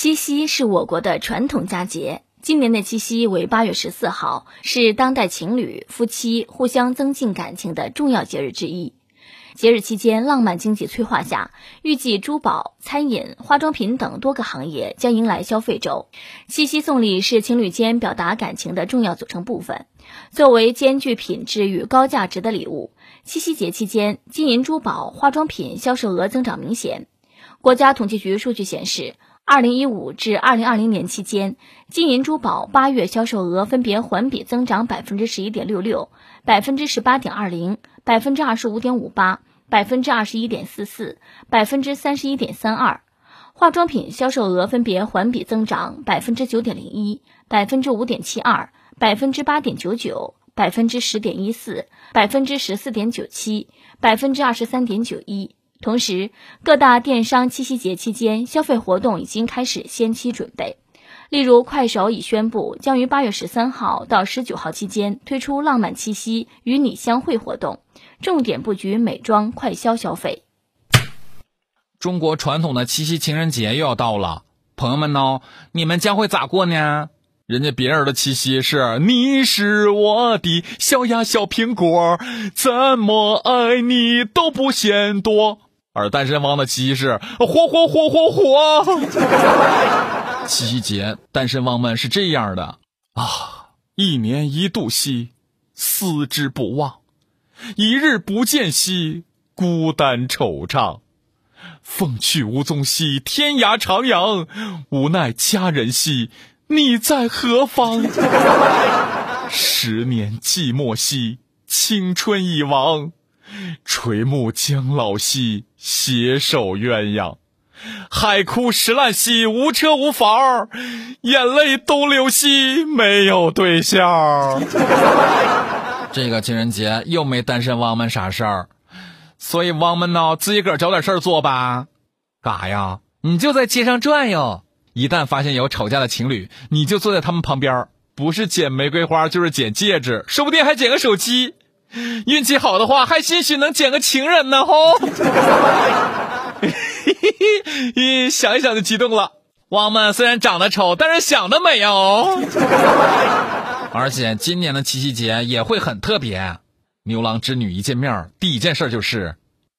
七夕是我国的传统佳节，今年的七夕为八月十四号，是当代情侣、夫妻互相增进感情的重要节日之一。节日期间，浪漫经济催化下，预计珠宝、餐饮、化妆品等多个行业将迎来消费周。七夕送礼是情侣间表达感情的重要组成部分。作为兼具品质与高价值的礼物，七夕节期间，金银珠宝、化妆品销售额增长明显。国家统计局数据显示。二零一五至二零二零年期间，金银珠宝八月销售额分别环比增长百分之十一点六六、百分之十八点二零、百分之二十五点五八、百分之二十一点四四、百分之三十一点三二；化妆品销售额分别环比增长百分之九点零一、百分之五点七二、百分之八点九九、百分之十点一四、百分之十四点九七、百分之二十三点九一。同时，各大电商七夕节期间消费活动已经开始先期准备。例如，快手已宣布将于八月十三号到十九号期间推出“浪漫七夕与你相会”活动，重点布局美妆快消消费。中国传统的七夕情人节又要到了，朋友们呢，你们将会咋过呢？人家别人的七夕是你是我的小呀小苹果，怎么爱你都不嫌多。而单身汪的七夕是火火火火火。七夕节，单身汪们是这样的啊，一年一度兮，思之不忘；一日不见兮，孤单惆怅。凤去无踪兮，天涯徜徉，无奈佳人兮，你在何方？十年寂寞兮，青春已亡。垂暮将老兮，携手鸳鸯；海枯石烂兮，无车无房眼泪东流兮，没有对象。这个情人节又没单身汪们啥事儿，所以汪们呢，自己个儿找点事儿做吧。干啥呀？你就在街上转悠，一旦发现有吵架的情侣，你就坐在他们旁边，不是捡玫瑰花，就是捡戒指，说不定还捡个手机。运气好的话，还兴许能捡个情人呢！吼，想一想就激动了。汪们虽然长得丑，但是想得美哦。而且今年的七夕节也会很特别。牛郎织女一见面，第一件事就是：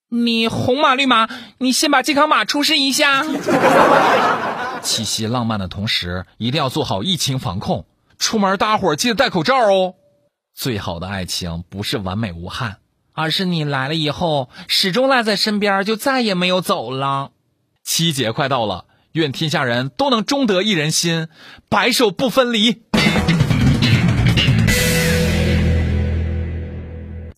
你红马绿马，你先把健康码出示一下。七夕浪漫的同时，一定要做好疫情防控，出门大伙记得戴口罩哦。最好的爱情不是完美无憾，而是你来了以后始终赖在身边，就再也没有走了。七节快到了，愿天下人都能终得一人心，白首不分离。